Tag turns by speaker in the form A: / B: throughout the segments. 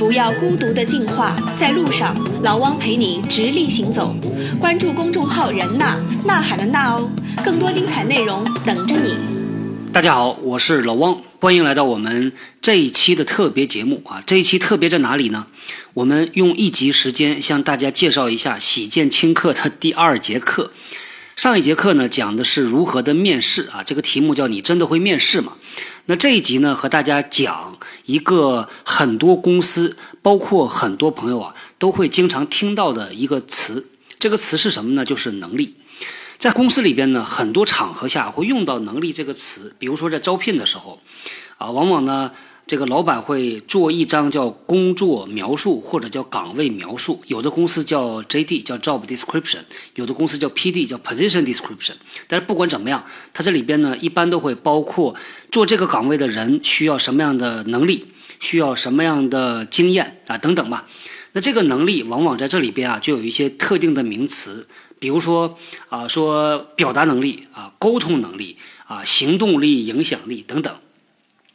A: 不要孤独的进化，在路上，老汪陪你直立行走。关注公众号“人呐呐喊的呐哦，更多精彩内容等着你。
B: 大家好，我是老汪，欢迎来到我们这一期的特别节目啊！这一期特别在哪里呢？我们用一集时间向大家介绍一下喜见轻课的第二节课。上一节课呢讲的是如何的面试啊，这个题目叫“你真的会面试吗？”那这一集呢，和大家讲一个很多公司，包括很多朋友啊，都会经常听到的一个词。这个词是什么呢？就是能力。在公司里边呢，很多场合下会用到“能力”这个词。比如说在招聘的时候，啊，往往呢。这个老板会做一张叫工作描述或者叫岗位描述，有的公司叫 JD 叫 Job Description，有的公司叫 PD 叫 Position Description。但是不管怎么样，它这里边呢一般都会包括做这个岗位的人需要什么样的能力，需要什么样的经验啊等等吧。那这个能力往往在这里边啊就有一些特定的名词，比如说啊说表达能力啊沟通能力啊行动力影响力等等。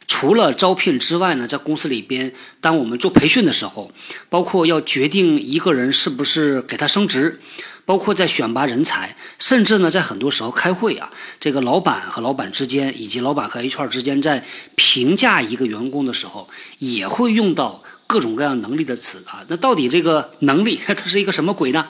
B: 除了招聘之外呢，在公司里边，当我们做培训的时候，包括要决定一个人是不是给他升职，包括在选拔人才，甚至呢，在很多时候开会啊，这个老板和老板之间，以及老板和 HR 之间，在评价一个员工的时候，也会用到各种各样能力的词啊。那到底这个能力 它是一个什么鬼呢？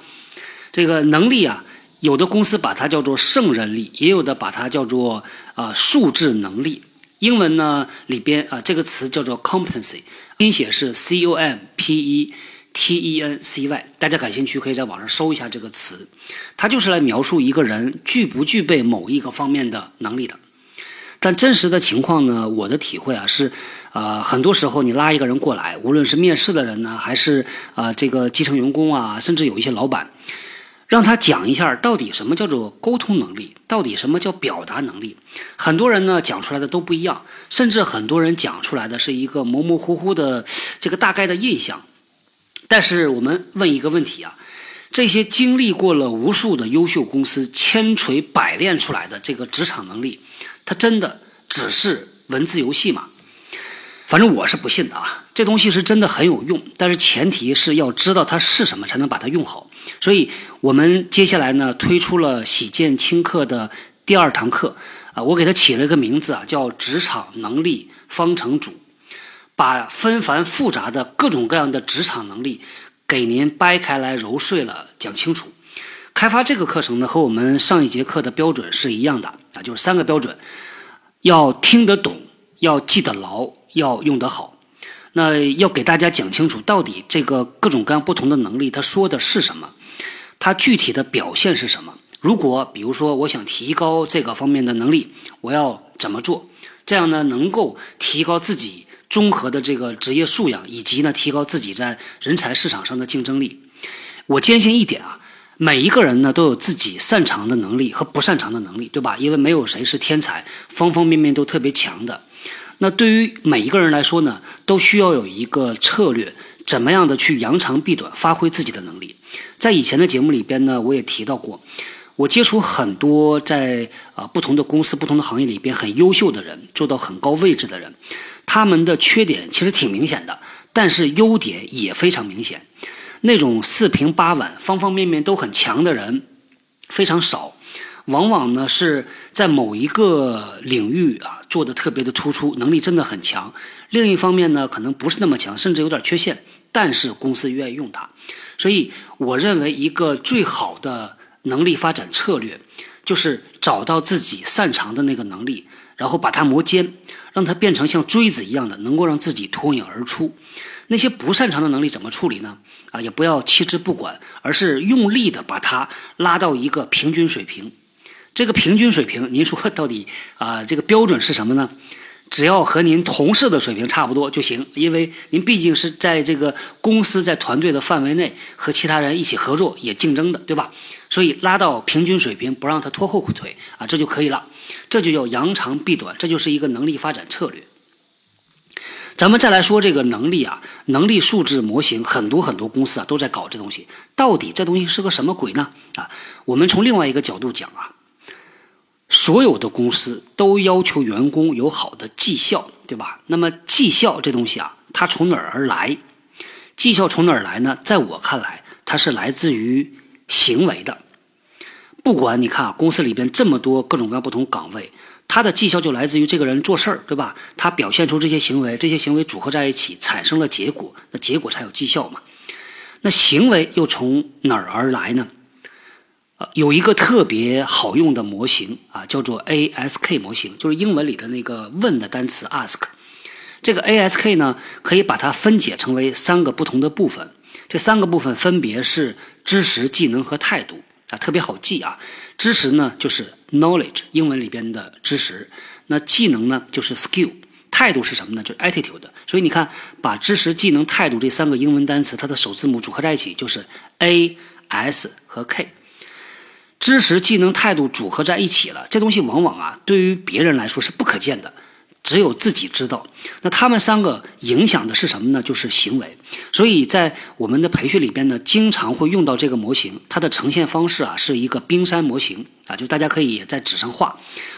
B: 这个能力啊，有的公司把它叫做胜任力，也有的把它叫做啊数字能力。英文呢里边啊，这个词叫做 competency，拼写是 c o m p e t e n c y。大家感兴趣可以在网上搜一下这个词，它就是来描述一个人具不具备某一个方面的能力的。但真实的情况呢，我的体会啊是，呃，很多时候你拉一个人过来，无论是面试的人呢，还是啊这个基层员工啊，甚至有一些老板。让他讲一下到底什么叫做沟通能力，到底什么叫表达能力。很多人呢讲出来的都不一样，甚至很多人讲出来的是一个模模糊糊的这个大概的印象。但是我们问一个问题啊，这些经历过了无数的优秀公司千锤百炼出来的这个职场能力，它真的只是文字游戏吗？反正我是不信的啊，这东西是真的很有用，但是前提是要知道它是什么，才能把它用好。所以，我们接下来呢推出了喜见轻课的第二堂课，啊，我给它起了一个名字啊，叫“职场能力方程组”，把纷繁复杂的各种各样的职场能力给您掰开来揉碎了讲清楚。开发这个课程呢，和我们上一节课的标准是一样的啊，就是三个标准：要听得懂，要记得牢。要用得好，那要给大家讲清楚，到底这个各种各样不同的能力，他说的是什么，它具体的表现是什么？如果比如说我想提高这个方面的能力，我要怎么做？这样呢，能够提高自己综合的这个职业素养，以及呢，提高自己在人才市场上的竞争力。我坚信一点啊，每一个人呢都有自己擅长的能力和不擅长的能力，对吧？因为没有谁是天才，方方面面都特别强的。那对于每一个人来说呢，都需要有一个策略，怎么样的去扬长避短，发挥自己的能力。在以前的节目里边呢，我也提到过，我接触很多在啊不同的公司、不同的行业里边很优秀的人，做到很高位置的人，他们的缺点其实挺明显的，但是优点也非常明显。那种四平八稳、方方面面都很强的人非常少。往往呢是在某一个领域啊做的特别的突出，能力真的很强。另一方面呢，可能不是那么强，甚至有点缺陷，但是公司愿意用他。所以我认为一个最好的能力发展策略，就是找到自己擅长的那个能力，然后把它磨尖，让它变成像锥子一样的，能够让自己脱颖而出。那些不擅长的能力怎么处理呢？啊，也不要弃之不管，而是用力的把它拉到一个平均水平。这个平均水平，您说到底啊，这个标准是什么呢？只要和您同事的水平差不多就行，因为您毕竟是在这个公司在团队的范围内和其他人一起合作也竞争的，对吧？所以拉到平均水平，不让他拖后腿啊，这就可以了。这就叫扬长避短，这就是一个能力发展策略。咱们再来说这个能力啊，能力数字模型，很多很多公司啊都在搞这东西，到底这东西是个什么鬼呢？啊，我们从另外一个角度讲啊。所有的公司都要求员工有好的绩效，对吧？那么绩效这东西啊，它从哪儿而来？绩效从哪儿来呢？在我看来，它是来自于行为的。不管你看啊，公司里边这么多各种各样不同岗位，他的绩效就来自于这个人做事儿，对吧？他表现出这些行为，这些行为组合在一起产生了结果，那结果才有绩效嘛。那行为又从哪儿而来呢？呃，有一个特别好用的模型啊，叫做 ASK 模型，就是英文里的那个问的单词 ask。这个 ASK 呢，可以把它分解成为三个不同的部分。这三个部分分别是知识、技能和态度啊，特别好记啊。知识呢就是 knowledge，英文里边的知识。那技能呢就是 skill，态度是什么呢？就是 attitude。所以你看，把知识、技能、态度这三个英文单词，它的首字母组合在一起就是 A、S 和 K。知识、技能、态度组合在一起了，这东西往往啊，对于别人来说是不可见的，只有自己知道。那他们三个影响的是什么呢？就是行为。所以在我们的培训里边呢，经常会用到这个模型。它的呈现方式啊，是一个冰山模型啊，就大家可以在纸上画，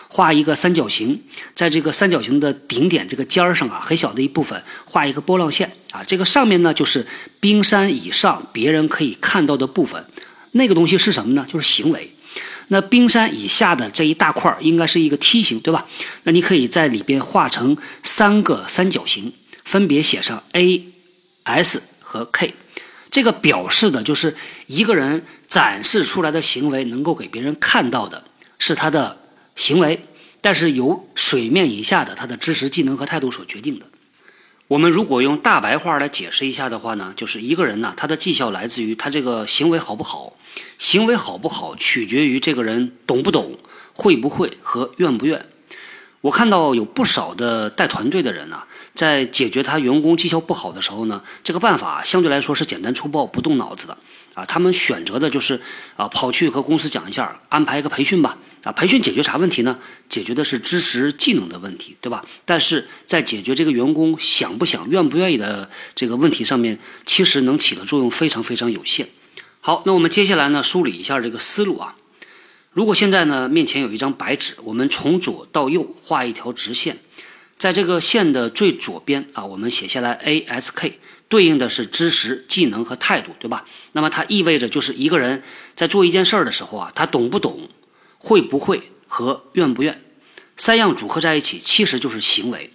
B: 画一个三角形，在这个三角形的顶点这个尖儿上啊，很小的一部分画一个波浪线啊，这个上面呢就是冰山以上别人可以看到的部分，那个东西是什么呢？就是行为。那冰山以下的这一大块应该是一个梯形，对吧？那你可以在里边画成三个三角形，分别写上 A、S 和 K。这个表示的就是一个人展示出来的行为能够给别人看到的是他的行为，但是由水面以下的他的知识、技能和态度所决定的。我们如果用大白话来解释一下的话呢，就是一个人呢，他的绩效来自于他这个行为好不好。行为好不好，取决于这个人懂不懂、会不会和愿不愿。我看到有不少的带团队的人呢，在解决他员工绩效不好的时候呢，这个办法相对来说是简单粗暴、不动脑子的啊。他们选择的就是啊，跑去和公司讲一下，安排一个培训吧。啊，培训解决啥问题呢？解决的是知识、技能的问题，对吧？但是在解决这个员工想不想、愿不愿意的这个问题上面，其实能起的作用非常非常有限。好，那我们接下来呢，梳理一下这个思路啊。如果现在呢，面前有一张白纸，我们从左到右画一条直线，在这个线的最左边啊，我们写下来 A S K，对应的是知识、技能和态度，对吧？那么它意味着就是一个人在做一件事儿的时候啊，他懂不懂、会不会和愿不愿，三样组合在一起，其实就是行为。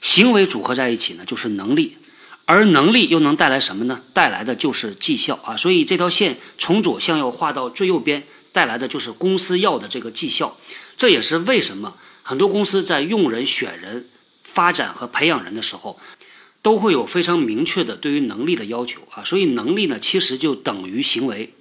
B: 行为组合在一起呢，就是能力。而能力又能带来什么呢？带来的就是绩效啊！所以这条线从左向右画到最右边，带来的就是公司要的这个绩效。这也是为什么很多公司在用人、选人、发展和培养人的时候，都会有非常明确的对于能力的要求啊！所以能力呢，其实就等于行为。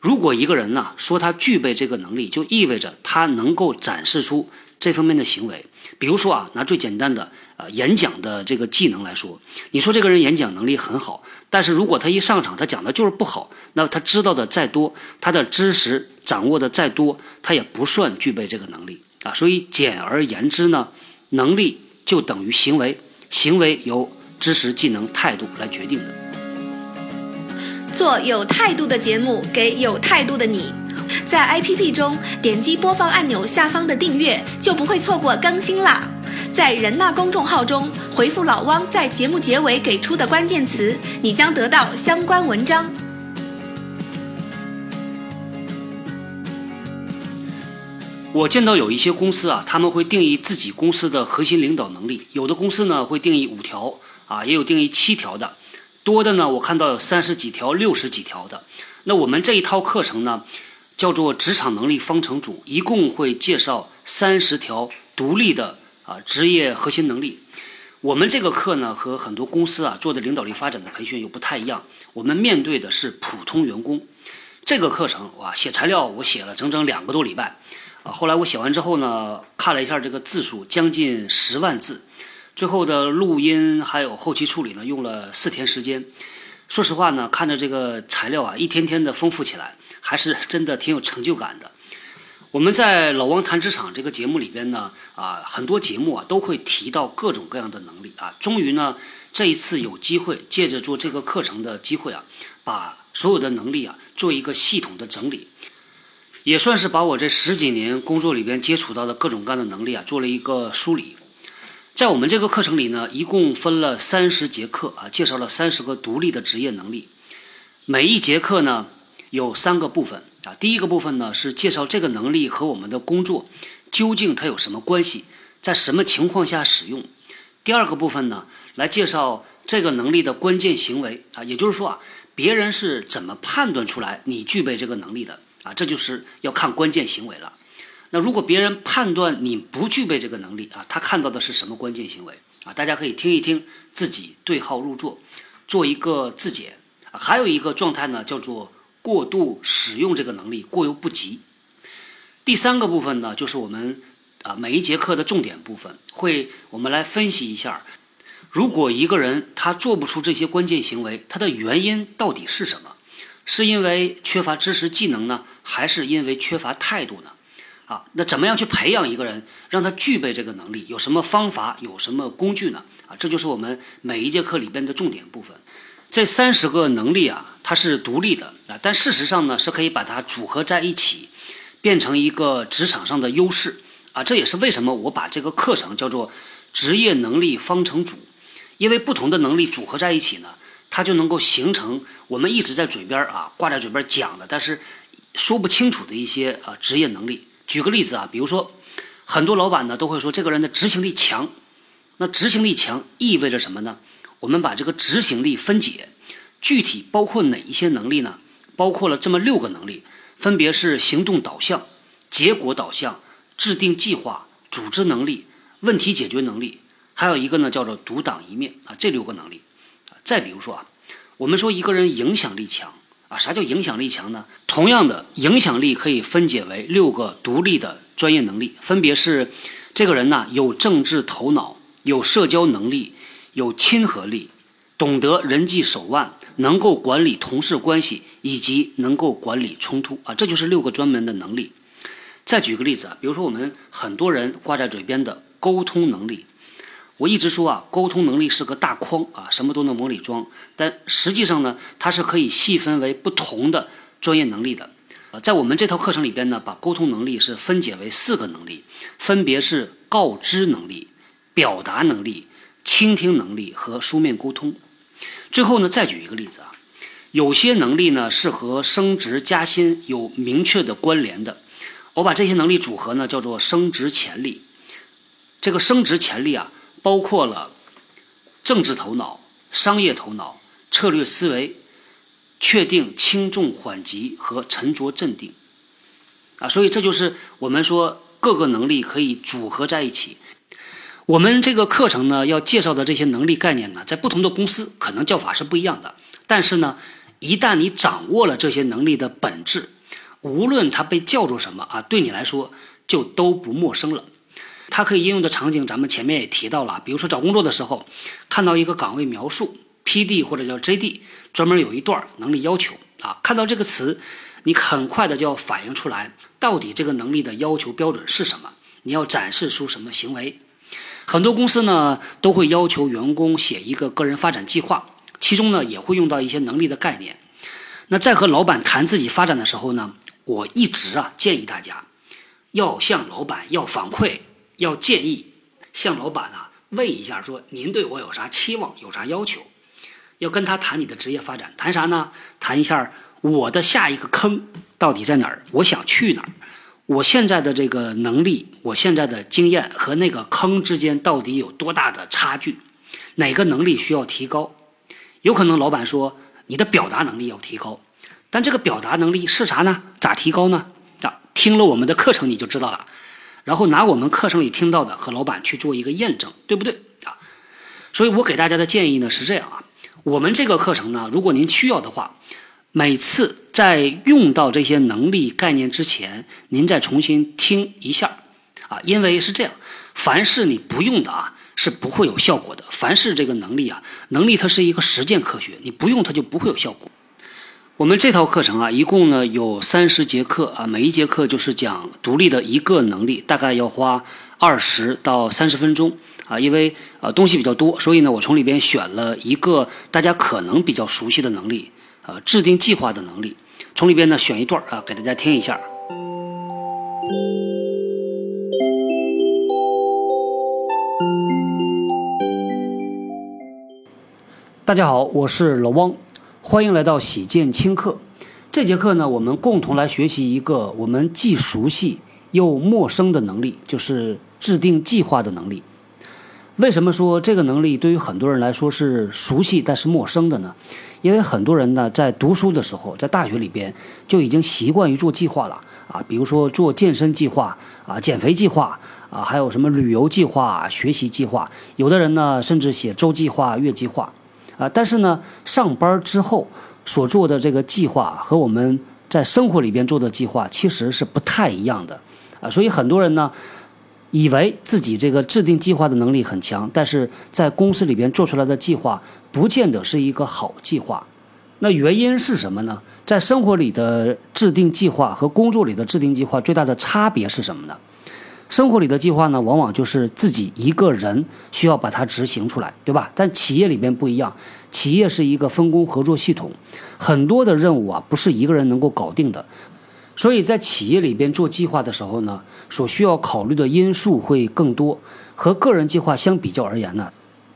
B: 如果一个人呢说他具备这个能力，就意味着他能够展示出这方面的行为。比如说啊，拿最简单的呃演讲的这个技能来说，你说这个人演讲能力很好，但是如果他一上场他讲的就是不好，那他知道的再多，他的知识掌握的再多，他也不算具备这个能力啊。所以简而言之呢，能力就等于行为，行为由知识、技能、态度来决定的。
A: 做有态度的节目，给有态度的你。在 APP 中点击播放按钮下方的订阅，就不会错过更新啦。在人纳公众号中回复老汪在节目结尾给出的关键词，你将得到相关文章。
B: 我见到有一些公司啊，他们会定义自己公司的核心领导能力，有的公司呢会定义五条啊，也有定义七条的，多的呢我看到有三十几条、六十几条的。那我们这一套课程呢？叫做职场能力方程组，一共会介绍三十条独立的啊职业核心能力。我们这个课呢和很多公司啊做的领导力发展的培训又不太一样，我们面对的是普通员工。这个课程哇，写材料我写了整整两个多礼拜啊。后来我写完之后呢，看了一下这个字数，将近十万字，最后的录音还有后期处理呢，用了四天时间。说实话呢，看着这个材料啊，一天天的丰富起来。还是真的挺有成就感的。我们在老王谈职场这个节目里边呢，啊，很多节目啊都会提到各种各样的能力啊。终于呢，这一次有机会借着做这个课程的机会啊，把所有的能力啊做一个系统的整理，也算是把我这十几年工作里边接触到的各种各样的能力啊做了一个梳理。在我们这个课程里呢，一共分了三十节课啊，介绍了三十个独立的职业能力。每一节课呢有三个部分啊，第一个部分呢是介绍这个能力和我们的工作究竟它有什么关系，在什么情况下使用。第二个部分呢来介绍这个能力的关键行为啊，也就是说啊，别人是怎么判断出来你具备这个能力的啊，这就是要看关键行为了。那如果别人判断你不具备这个能力啊，他看到的是什么关键行为啊？大家可以听一听，自己对号入座，做一个自检。还有一个状态呢，叫做过度使用这个能力，过犹不及。第三个部分呢，就是我们啊每一节课的重点部分，会我们来分析一下，如果一个人他做不出这些关键行为，他的原因到底是什么？是因为缺乏知识技能呢，还是因为缺乏态度呢？啊，那怎么样去培养一个人，让他具备这个能力？有什么方法？有什么工具呢？啊，这就是我们每一节课里边的重点部分。这三十个能力啊，它是独立的啊，但事实上呢，是可以把它组合在一起，变成一个职场上的优势啊。这也是为什么我把这个课程叫做职业能力方程组，因为不同的能力组合在一起呢，它就能够形成我们一直在嘴边啊挂在嘴边讲的，但是说不清楚的一些啊职业能力。举个例子啊，比如说，很多老板呢都会说这个人的执行力强。那执行力强意味着什么呢？我们把这个执行力分解，具体包括哪一些能力呢？包括了这么六个能力，分别是行动导向、结果导向、制定计划、组织能力、问题解决能力，还有一个呢叫做独当一面啊。这六个能力，再比如说啊，我们说一个人影响力强。啊，啥叫影响力强呢？同样的，影响力可以分解为六个独立的专业能力，分别是：这个人呢有政治头脑，有社交能力，有亲和力，懂得人际手腕，能够管理同事关系，以及能够管理冲突。啊，这就是六个专门的能力。再举个例子啊，比如说我们很多人挂在嘴边的沟通能力。我一直说啊，沟通能力是个大框啊，什么都能往里装。但实际上呢，它是可以细分为不同的专业能力的。呃，在我们这套课程里边呢，把沟通能力是分解为四个能力，分别是告知能力、表达能力、倾听能力和书面沟通。最后呢，再举一个例子啊，有些能力呢是和升职加薪有明确的关联的。我把这些能力组合呢叫做升职潜力。这个升职潜力啊。包括了政治头脑、商业头脑、策略思维、确定轻重缓急和沉着镇定，啊，所以这就是我们说各个能力可以组合在一起。我们这个课程呢要介绍的这些能力概念呢，在不同的公司可能叫法是不一样的，但是呢，一旦你掌握了这些能力的本质，无论它被叫做什么啊，对你来说就都不陌生了。它可以应用的场景，咱们前面也提到了，比如说找工作的时候，看到一个岗位描述，P.D. 或者叫 J.D. 专门有一段能力要求啊，看到这个词，你很快的就要反映出来，到底这个能力的要求标准是什么？你要展示出什么行为？很多公司呢都会要求员工写一个个人发展计划，其中呢也会用到一些能力的概念。那在和老板谈自己发展的时候呢，我一直啊建议大家要向老板要反馈。要建议向老板啊问一下，说您对我有啥期望，有啥要求？要跟他谈你的职业发展，谈啥呢？谈一下我的下一个坑到底在哪儿？我想去哪儿？我现在的这个能力，我现在的经验和那个坑之间到底有多大的差距？哪个能力需要提高？有可能老板说你的表达能力要提高，但这个表达能力是啥呢？咋提高呢？啊，听了我们的课程你就知道了。然后拿我们课程里听到的和老板去做一个验证，对不对啊？所以我给大家的建议呢是这样啊，我们这个课程呢，如果您需要的话，每次在用到这些能力概念之前，您再重新听一下啊，因为是这样，凡是你不用的啊，是不会有效果的。凡是这个能力啊，能力它是一个实践科学，你不用它就不会有效果。我们这套课程啊，一共呢有三十节课啊，每一节课就是讲独立的一个能力，大概要花二十到三十分钟啊。因为呃东西比较多，所以呢我从里边选了一个大家可能比较熟悉的能力，呃制定计划的能力。从里边呢选一段啊给大家听一下大家好我是老汪欢迎来到喜见轻课。这节课呢我们共同来学习一个我们既熟悉又陌生的能力就是制定计划的能力。为什么说这个能力对于很多人来说是熟悉但是陌生的呢？因为很多人呢在读书的时候，在大学里边就已经习惯于做计划了啊，比如说做健身计划啊、减肥计划啊，还有什么旅游计划、学习计划。有的人呢甚至写周计划、月计划啊。但是呢，上班之后所做的这个计划和我们在生活里边做的计划其实是不太一样的啊。所以很多人呢。以为自己这个制定计划的能力很强，但是在公司里边做出来的计划不见得是一个好计划。那原因是什么呢？在生活里的制定计划和工作里的制定计划最大的差别是什么呢？生活里的计划呢，往往就是自己一个人需要把它执行出来，对吧？但企业里边不一样，企业是一个分工合作系统，很多的任务啊不是一个人能够搞定的。所以在企业里边做计划的时候呢，所需要考虑的因素会更多。和个人计划相比较而言呢，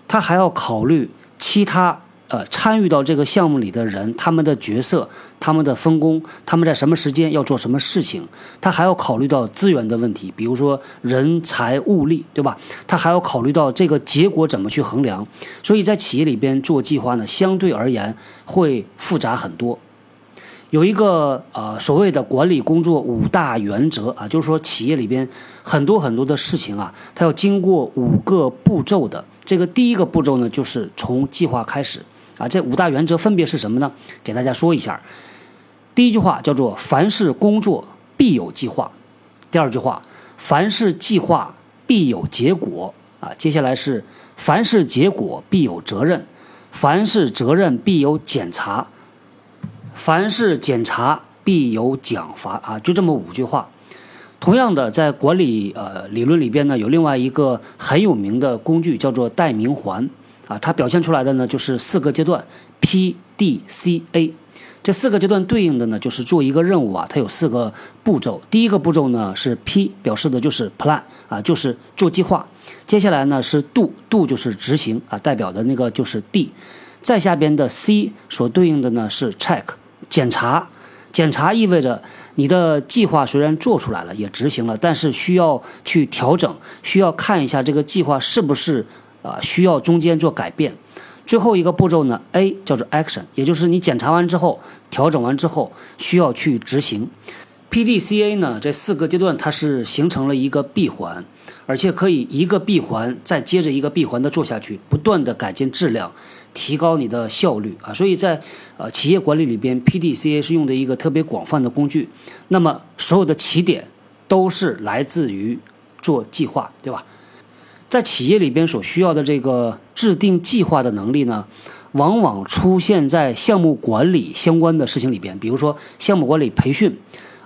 B: 他还要考虑其他呃参与到这个项目里的人，他们的角色、他们的分工、他们在什么时间要做什么事情。他还要考虑到资源的问题，比如说人财物力，对吧？他还要考虑到这个结果怎么去衡量。所以在企业里边做计划呢，相对而言会复杂很多。有一个呃所谓的管理工作五大原则啊，就是说企业里边很多很多的事情啊，它要经过五个步骤的。这个第一个步骤呢，就是从计划开始啊。这五大原则分别是什么呢？给大家说一下。第一句话叫做“凡是工作必有计划”，第二句话“凡是计划必有结果”啊。接下来是“凡是结果必有责任”，“凡是责任必有检查”。凡是检查必有奖罚啊，就这么五句话。同样的，在管理呃理论里边呢，有另外一个很有名的工具叫做代名环啊，它表现出来的呢就是四个阶段 P D C A。这四个阶段对应的呢就是做一个任务啊，它有四个步骤。第一个步骤呢是 P，表示的就是 plan 啊，就是做计划。接下来呢是 do，do 就是执行啊，代表的那个就是 D。再下边的 C 所对应的呢是 check。检查，检查意味着你的计划虽然做出来了，也执行了，但是需要去调整，需要看一下这个计划是不是啊需要中间做改变。最后一个步骤呢，A 叫做 action，也就是你检查完之后，调整完之后需要去执行。P D C A 呢，这四个阶段它是形成了一个闭环，而且可以一个闭环再接着一个闭环的做下去，不断的改进质量，提高你的效率啊。所以在呃企业管理里边，P D C A 是用的一个特别广泛的工具。那么所有的起点都是来自于做计划，对吧？在企业里边所需要的这个制定计划的能力呢，往往出现在项目管理相关的事情里边，比如说项目管理培训。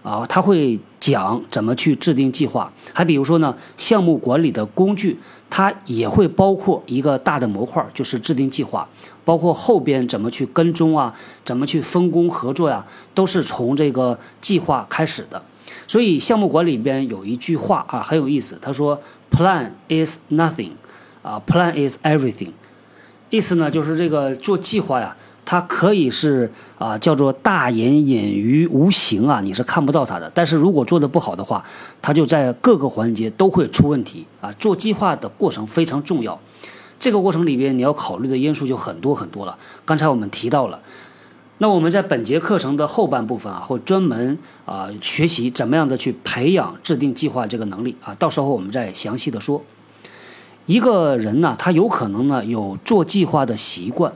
B: 啊，他会讲怎么去制定计划，还比如说呢，项目管理的工具，它也会包括一个大的模块，就是制定计划，包括后边怎么去跟踪啊，怎么去分工合作呀，都是从这个计划开始的。所以项目管理边有一句话啊，很有意思，他说：“Plan is nothing，啊，Plan is everything。”意思呢，就是这个做计划呀。它可以是啊，叫做大隐隐于无形啊，你是看不到它的。但是如果做的不好的话，它就在各个环节都会出问题啊。做计划的过程非常重要，这个过程里边你要考虑的因素就很多很多了。刚才我们提到了，那我们在本节课程的后半部分啊，会专门啊学习怎么样的去培养制定计划这个能力啊。到时候我们再详细的说。一个人呢，他有可能呢有做计划的习惯。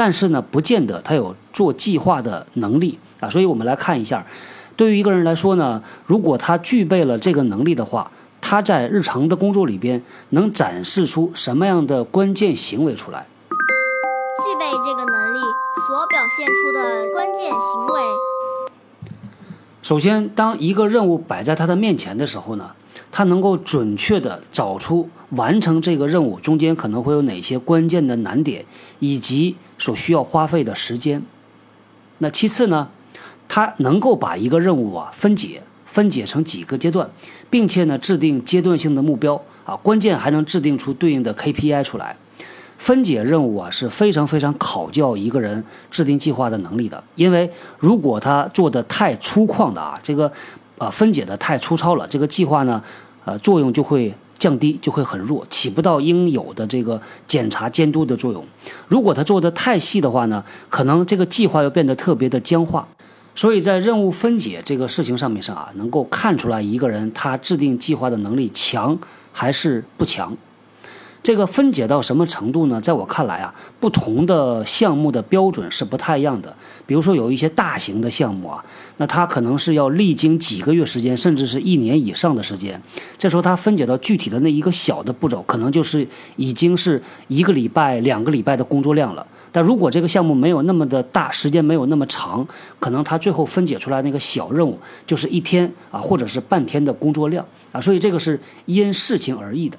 B: 但是呢，不见得他有做计划的能力啊，所以我们来看一下，对于一个人来说呢，如果他具备了这个能力的话，他在日常的工作里边能展示出什么样的关键行为出来？
C: 具备这个能力所表现出的关键行为。
B: 首先，当一个任务摆在他的面前的时候呢？他能够准确地找出完成这个任务中间可能会有哪些关键的难点，以及所需要花费的时间。那其次呢，他能够把一个任务啊分解，分解成几个阶段，并且呢制定阶段性的目标啊，关键还能制定出对应的 KPI 出来。
D: 分解任务啊是非常非常考教一个人制定计划的能力的，因为如果他做的太粗犷的啊，这个呃分解的太粗糙了，这个计划呢，呃作用就会降低，就会很弱，起不到应有的这个检查监督的作用。如果他做的太细的话呢，可能这个计划又变得特别的僵化。所以在任务分解这个事情上面上啊，能够看出来一个人他制定计划的能力强还是不强。这个分解到什么程度呢？在我看来啊，不同的项目的标准是不太一样的。比如说有一些大型的项目啊，那它可能是要历经几个月时间，甚至是一年以上的时间。这时候它分解到具体的那一个小的步骤，可能就是已经是一个礼拜、两个礼拜的工作量了。但如果这个项目没有那么的大，时间没有那么长，可能它最后分解出来那个小任务就是一天啊，或者是半天的工作量啊。所以这个是因事情而异的。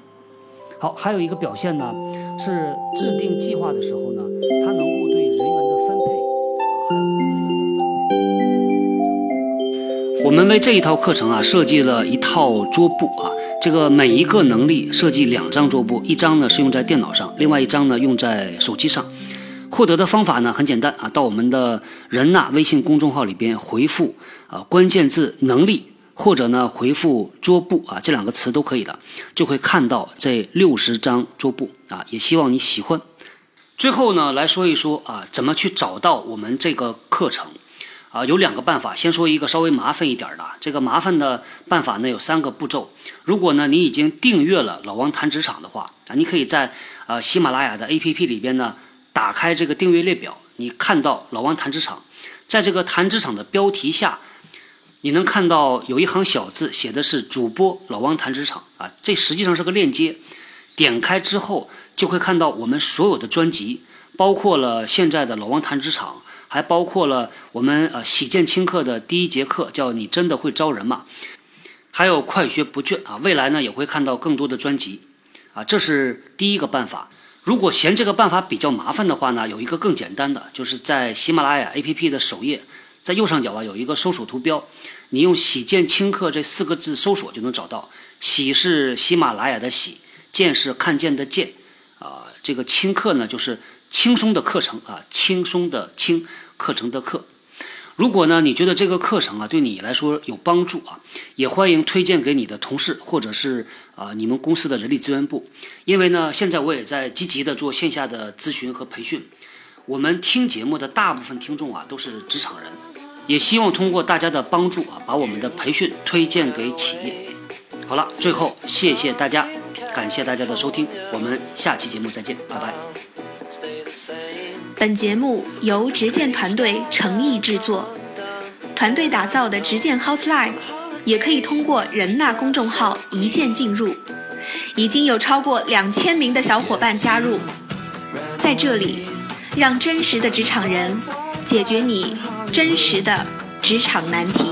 D: 好，还有一个表现呢，是制定计划的时候呢，它能够对人员的分配啊，还有资源的分配。
B: 我们为这一套课程啊设计了一套桌布啊，这个每一个能力设计两张桌布，一张呢是用在电脑上，另外一张呢用在手机上。获得的方法呢很简单啊，到我们的人呐微信公众号里边回复啊关键字能力。或者呢，回复桌布啊，这两个词都可以的，就会看到这六十张桌布啊。也希望你喜欢。最后呢，来说一说啊，怎么去找到我们这个课程啊？有两个办法。先说一个稍微麻烦一点的，这个麻烦的办法呢有三个步骤。如果呢你已经订阅了老王谈职场的话啊，你可以在呃喜马拉雅的 APP 里边呢打开这个订阅列表，你看到老王谈职场，在这个谈职场的标题下。你能看到有一行小字，写的是“主播老汪谈职场”啊，这实际上是个链接。点开之后，就会看到我们所有的专辑，包括了现在的老汪谈职场，还包括了我们呃喜见轻课的第一节课，叫你真的会招人吗？还有快学不倦啊，未来呢也会看到更多的专辑啊，这是第一个办法。如果嫌这个办法比较麻烦的话呢，有一个更简单的，就是在喜马拉雅 APP 的首页，在右上角啊有一个搜索图标。你用“喜见轻课”这四个字搜索就能找到。喜是喜马拉雅的喜，见是看见的见，啊，这个轻课呢就是轻松的课程啊，轻松的轻课程的课。如果呢你觉得这个课程啊对你来说有帮助啊，也欢迎推荐给你的同事或者是啊你们公司的人力资源部，因为呢现在我也在积极的做线下的咨询和培训。我们听节目的大部分听众啊都是职场人。也希望通过大家的帮助啊，把我们的培训推荐给企业。好了，最后谢谢大家，感谢大家的收听，我们下期节目再见，拜拜。
A: 本节目由执剑团队诚意制作，团队打造的执剑 Hotline 也可以通过人纳公众号一键进入，已经有超过两千名的小伙伴加入，在这里，让真实的职场人解决你。真实的职场难题。